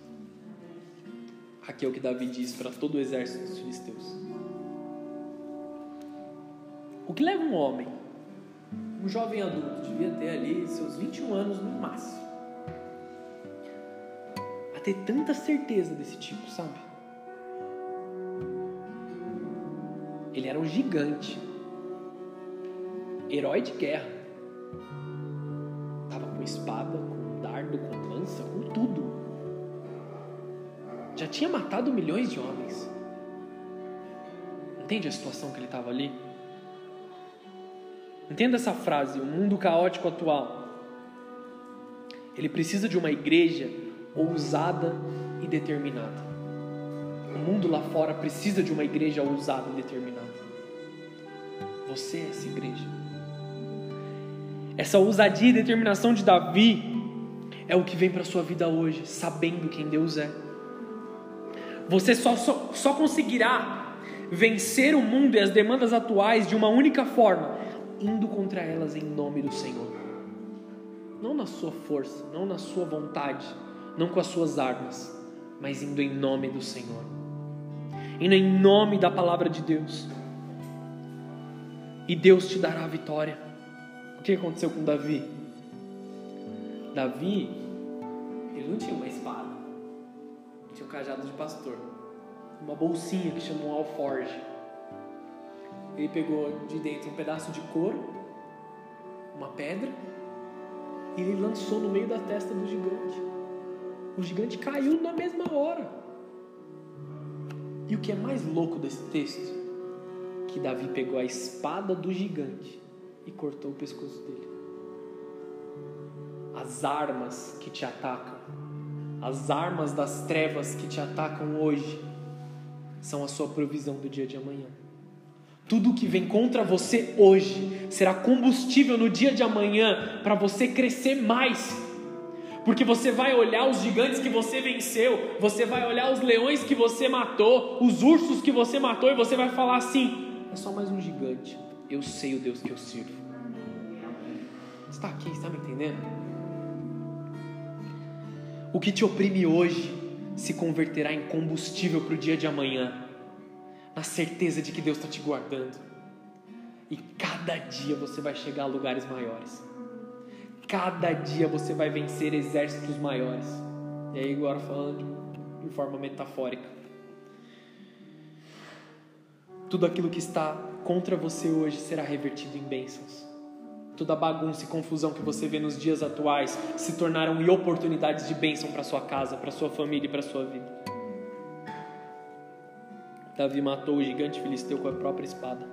Aqui é o que Davi diz para todo o exército dos filisteus. O que leva um homem, um jovem adulto, devia ter ali seus 21 anos no máximo, a ter tanta certeza desse tipo, sabe? Ele era um gigante. Herói de guerra. Tava com espada, com dardo, com lança, com tudo. Já tinha matado milhões de homens. Entende a situação que ele estava ali? Entenda essa frase, o mundo caótico atual. Ele precisa de uma igreja ousada e determinada. O mundo lá fora precisa de uma igreja ousada e determinada. Você é essa igreja. Essa ousadia e determinação de Davi é o que vem para a sua vida hoje, sabendo quem Deus é. Você só, só, só conseguirá vencer o mundo e as demandas atuais de uma única forma, indo contra elas em nome do Senhor. Não na sua força, não na sua vontade, não com as suas armas, mas indo em nome do Senhor indo em nome da palavra de Deus. E Deus te dará a vitória. O que aconteceu com Davi? Davi, ele não tinha uma espada, tinha um cajado de pastor, uma bolsinha que chamou um alforge. Ele pegou de dentro um pedaço de couro, uma pedra, e ele lançou no meio da testa do gigante. O gigante caiu na mesma hora. E o que é mais louco desse texto? Que Davi pegou a espada do gigante e cortou o pescoço dele. As armas que te atacam, as armas das trevas que te atacam hoje, são a sua provisão do dia de amanhã. Tudo que vem contra você hoje será combustível no dia de amanhã para você crescer mais porque você vai olhar os gigantes que você venceu, você vai olhar os leões que você matou, os ursos que você matou, e você vai falar assim: é só mais um gigante. Eu sei o Deus que eu sirvo. Está aqui, está me entendendo? O que te oprime hoje se converterá em combustível para o dia de amanhã, na certeza de que Deus está te guardando. E cada dia você vai chegar a lugares maiores. Cada dia você vai vencer exércitos maiores. E aí, agora falando de forma metafórica. Tudo aquilo que está contra você hoje será revertido em bênçãos. Toda bagunça e confusão que você vê nos dias atuais se tornaram oportunidades de bênção para sua casa, para sua família e para sua vida. Davi matou o gigante filisteu com a própria espada.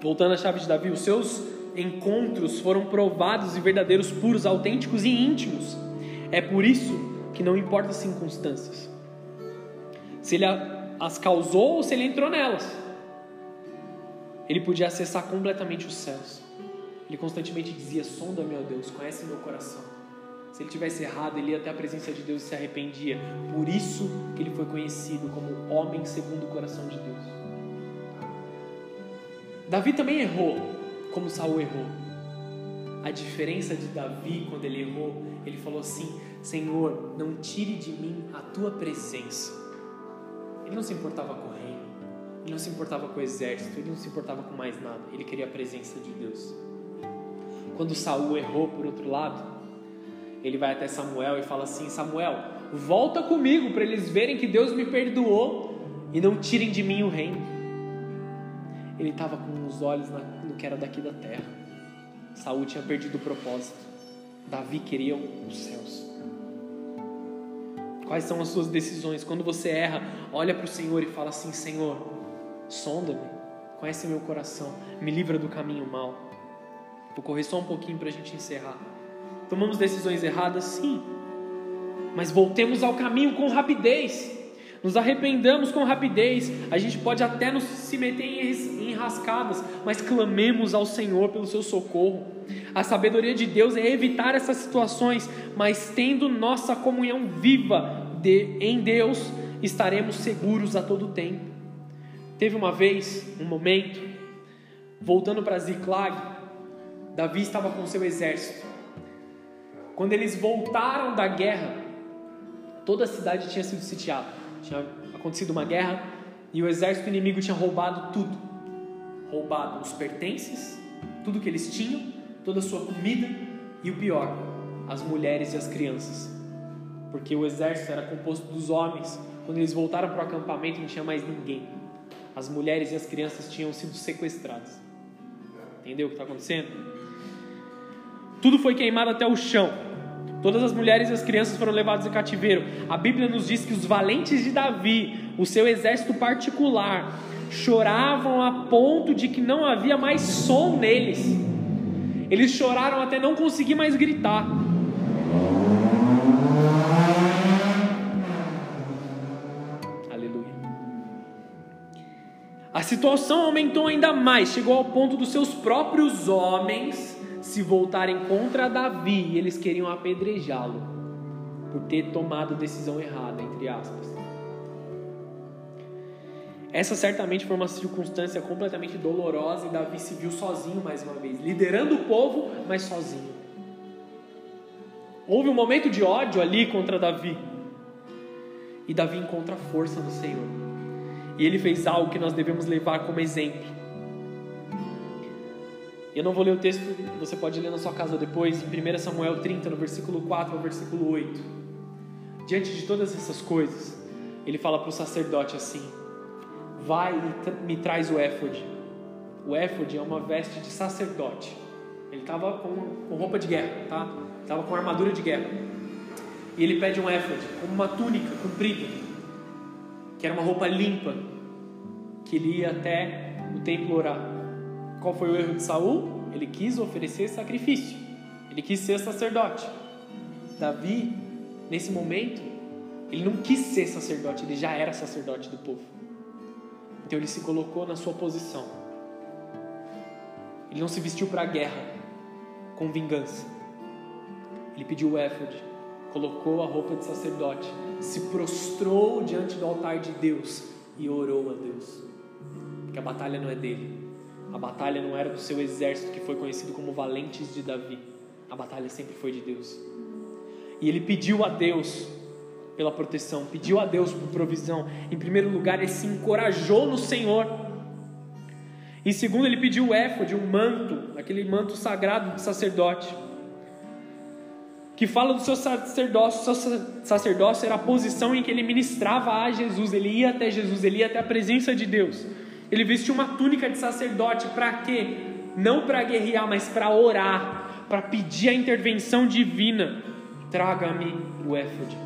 Voltando à chave de Davi, os seus encontros foram provados e verdadeiros, puros, autênticos e íntimos. É por isso que não importa as circunstâncias. Se ele as causou ou se ele entrou nelas. Ele podia acessar completamente os céus. Ele constantemente dizia: Sonda, meu Deus, conhece meu coração. Se ele tivesse errado, ele ia até a presença de Deus e se arrependia. Por isso que ele foi conhecido como homem segundo o coração de Deus. Davi também errou, como Saul errou. A diferença de Davi quando ele errou, ele falou assim: Senhor, não tire de mim a tua presença. Ele não se importava com ele não se importava com o exército, ele não se importava com mais nada. Ele queria a presença de Deus. Quando Saul errou por outro lado, ele vai até Samuel e fala assim: Samuel, volta comigo para eles verem que Deus me perdoou e não tirem de mim o reino. Ele estava com os olhos no que era daqui da terra. Saul tinha perdido o propósito. Davi queria os céus. Quais são as suas decisões? Quando você erra, olha para o Senhor e fala assim: Senhor, sonda-me, conhece meu coração, me livra do caminho mal. Vou correr só um pouquinho para a gente encerrar. Tomamos decisões erradas? Sim. Mas voltemos ao caminho com rapidez. Nos arrependamos com rapidez. A gente pode até nos se meter em enrascadas, mas clamemos ao Senhor pelo seu socorro. A sabedoria de Deus é evitar essas situações, mas tendo nossa comunhão viva de, em Deus, estaremos seguros a todo tempo. Teve uma vez, um momento, voltando para Ziklag, Davi estava com seu exército. Quando eles voltaram da guerra, toda a cidade tinha sido sitiada. Tinha acontecido uma guerra e o exército inimigo tinha roubado tudo. Roubado os pertences, tudo que eles tinham, toda a sua comida e o pior, as mulheres e as crianças. Porque o exército era composto dos homens. Quando eles voltaram para o acampamento, não tinha mais ninguém. As mulheres e as crianças tinham sido sequestradas. Entendeu o que está acontecendo? Tudo foi queimado até o chão. Todas as mulheres e as crianças foram levadas em cativeiro. A Bíblia nos diz que os valentes de Davi, o seu exército particular, choravam a ponto de que não havia mais som neles. Eles choraram até não conseguir mais gritar. A situação aumentou ainda mais, chegou ao ponto dos seus próprios homens se voltarem contra Davi e eles queriam apedrejá-lo por ter tomado decisão errada, entre aspas. Essa certamente foi uma circunstância completamente dolorosa e Davi se viu sozinho mais uma vez, liderando o povo, mas sozinho. Houve um momento de ódio ali contra Davi. E Davi encontra força no Senhor. E ele fez algo que nós devemos levar como exemplo. Eu não vou ler o texto, você pode ler na sua casa depois, em 1 Samuel 30, no versículo 4 ao versículo 8. Diante de todas essas coisas, ele fala para o sacerdote assim: Vai e me traz o éfode. O éfode é uma veste de sacerdote. Ele estava com, com roupa de guerra, tá? Estava com armadura de guerra. E ele pede um éfode, como uma túnica comprida, que era uma roupa limpa, que ele ia até o templo orar. Qual foi o erro de Saul? Ele quis oferecer sacrifício. Ele quis ser sacerdote. Davi, nesse momento, ele não quis ser sacerdote, ele já era sacerdote do povo. Então ele se colocou na sua posição. Ele não se vestiu para a guerra com vingança. Ele pediu o éfode, colocou a roupa de sacerdote, se prostrou diante do altar de Deus e orou a Deus. Porque a batalha não é dele, a batalha não era do seu exército, que foi conhecido como valentes de Davi. A batalha sempre foi de Deus. E ele pediu a Deus pela proteção, pediu a Deus por provisão. Em primeiro lugar, ele se encorajou no Senhor. Em segundo, ele pediu o éfode, um manto, aquele manto sagrado de sacerdote, que fala do seu sacerdócio. Seu sacerdócio era a posição em que ele ministrava a Jesus, ele ia até Jesus, ele ia até a presença de Deus. Ele vestiu uma túnica de sacerdote para quê? Não para guerrear, mas para orar, para pedir a intervenção divina. Traga-me o éfode.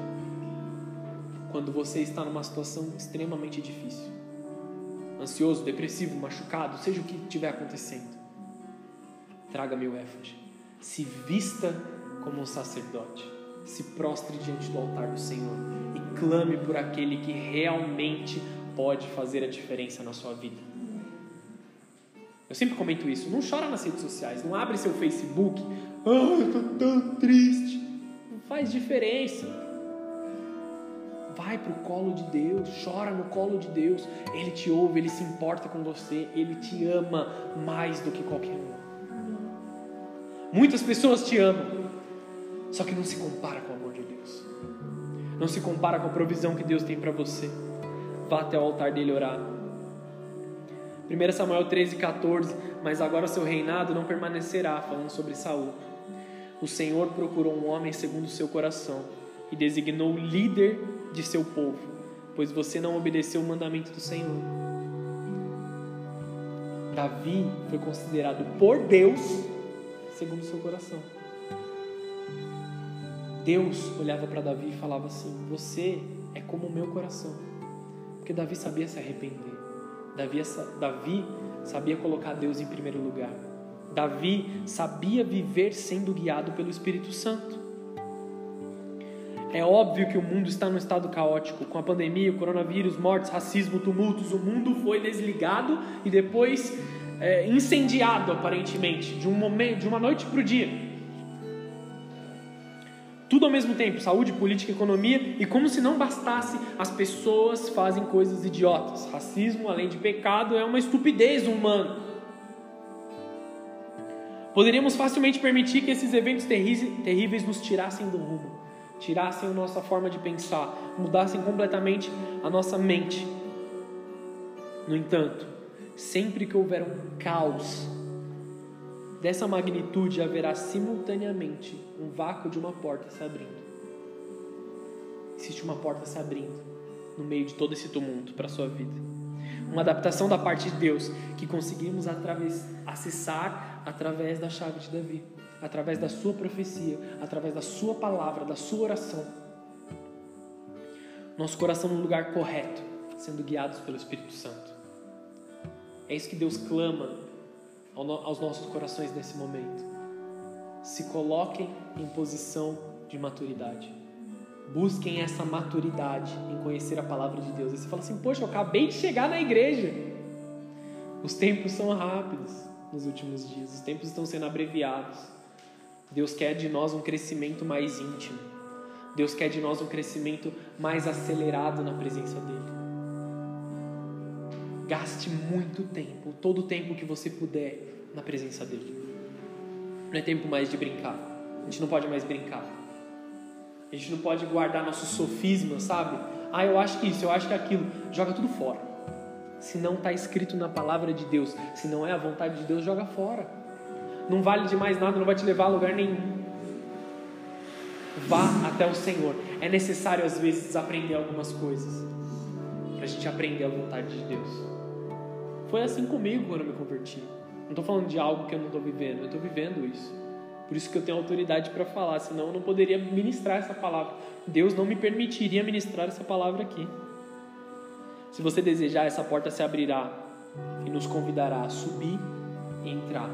Quando você está numa situação extremamente difícil, ansioso, depressivo, machucado, seja o que estiver acontecendo, traga-me o éfode. Se vista como um sacerdote. Se prostre diante do altar do Senhor e clame por aquele que realmente pode fazer a diferença na sua vida. Eu sempre comento isso. Não chora nas redes sociais. Não abre seu Facebook. Ah, eu tô tão triste. Não faz diferença. Vai para o colo de Deus, chora no colo de Deus. Ele te ouve, ele se importa com você, ele te ama mais do que qualquer um. Muitas pessoas te amam, só que não se compara com o amor de Deus. Não se compara com a provisão que Deus tem para você. Vá até o altar dele orar. 1 Samuel 13, 14. Mas agora seu reinado não permanecerá, falando sobre Saul. O Senhor procurou um homem segundo o seu coração e designou líder de seu povo, pois você não obedeceu o mandamento do Senhor. Davi foi considerado por Deus segundo o seu coração. Deus olhava para Davi e falava assim: Você é como o meu coração. Porque Davi sabia se arrepender. Davi, Davi sabia colocar Deus em primeiro lugar. Davi sabia viver sendo guiado pelo Espírito Santo. É óbvio que o mundo está num estado caótico, com a pandemia, o coronavírus, mortes, racismo, tumultos. O mundo foi desligado e depois é, incendiado, aparentemente, de um momento, de uma noite para o dia. Tudo ao mesmo tempo, saúde, política, economia, e como se não bastasse, as pessoas fazem coisas idiotas. Racismo, além de pecado, é uma estupidez humana. Poderíamos facilmente permitir que esses eventos terríveis nos tirassem do rumo, tirassem a nossa forma de pensar, mudassem completamente a nossa mente. No entanto, sempre que houver um caos dessa magnitude, haverá simultaneamente um vácuo de uma porta se abrindo. Existe uma porta se abrindo no meio de todo esse tumulto para a sua vida. Uma adaptação da parte de Deus que conseguimos através, acessar através da chave de Davi, através da sua profecia, através da sua palavra, da sua oração. Nosso coração no lugar correto, sendo guiados pelo Espírito Santo. É isso que Deus clama aos nossos corações nesse momento. Se coloquem em posição de maturidade. Busquem essa maturidade em conhecer a palavra de Deus. E você fala assim: Poxa, eu acabei de chegar na igreja. Os tempos são rápidos nos últimos dias, os tempos estão sendo abreviados. Deus quer de nós um crescimento mais íntimo. Deus quer de nós um crescimento mais acelerado na presença dEle. Gaste muito tempo, todo o tempo que você puder na presença dele. Não é tempo mais de brincar. A gente não pode mais brincar. A gente não pode guardar nossos sofismas, sabe? Ah, eu acho que isso, eu acho que aquilo. Joga tudo fora. Se não está escrito na palavra de Deus, se não é a vontade de Deus, joga fora. Não vale de mais nada, não vai te levar a lugar nenhum. Vá até o Senhor. É necessário às vezes desaprender algumas coisas para a gente aprender a vontade de Deus. Foi assim comigo quando eu me converti. Não estou falando de algo que eu não estou vivendo, eu estou vivendo isso. Por isso que eu tenho autoridade para falar, senão eu não poderia ministrar essa palavra. Deus não me permitiria ministrar essa palavra aqui. Se você desejar, essa porta se abrirá e nos convidará a subir e entrar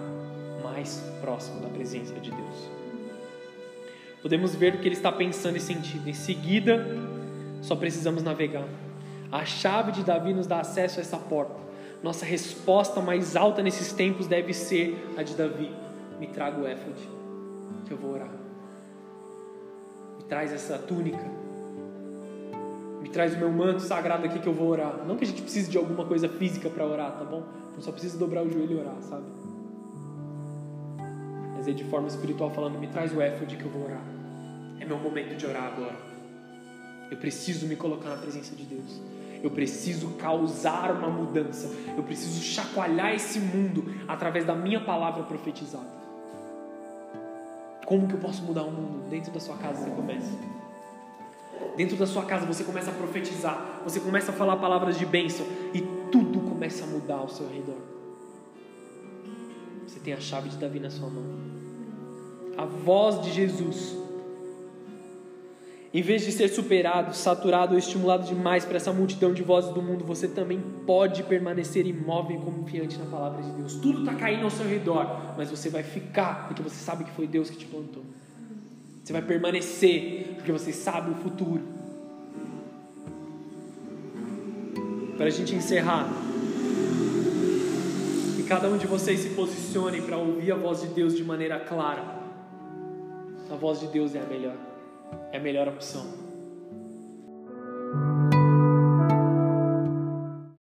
mais próximo da presença de Deus. Podemos ver o que ele está pensando e sentindo. Em seguida, só precisamos navegar. A chave de Davi nos dá acesso a essa porta nossa resposta mais alta nesses tempos deve ser a de Davi: me traga o éfode, que eu vou orar. Me traz essa túnica. Me traz o meu manto sagrado aqui que eu vou orar. Não que a gente precise de alguma coisa física para orar, tá bom? Eu só preciso dobrar o joelho e orar, sabe? Mas é de forma espiritual falando: me traz o éfode que eu vou orar. É meu momento de orar agora. Eu preciso me colocar na presença de Deus. Eu preciso causar uma mudança. Eu preciso chacoalhar esse mundo através da minha palavra profetizada. Como que eu posso mudar o mundo? Dentro da sua casa você começa. Dentro da sua casa você começa a profetizar, você começa a falar palavras de bênção e tudo começa a mudar ao seu redor. Você tem a chave de Davi na sua mão. A voz de Jesus em vez de ser superado, saturado ou estimulado demais para essa multidão de vozes do mundo, você também pode permanecer imóvel e confiante na palavra de Deus. Tudo está caindo ao seu redor, mas você vai ficar porque você sabe que foi Deus que te plantou. Você vai permanecer porque você sabe o futuro. Para a gente encerrar, cada um de vocês se posicionem para ouvir a voz de Deus de maneira clara. A voz de Deus é a melhor, é a melhor opção.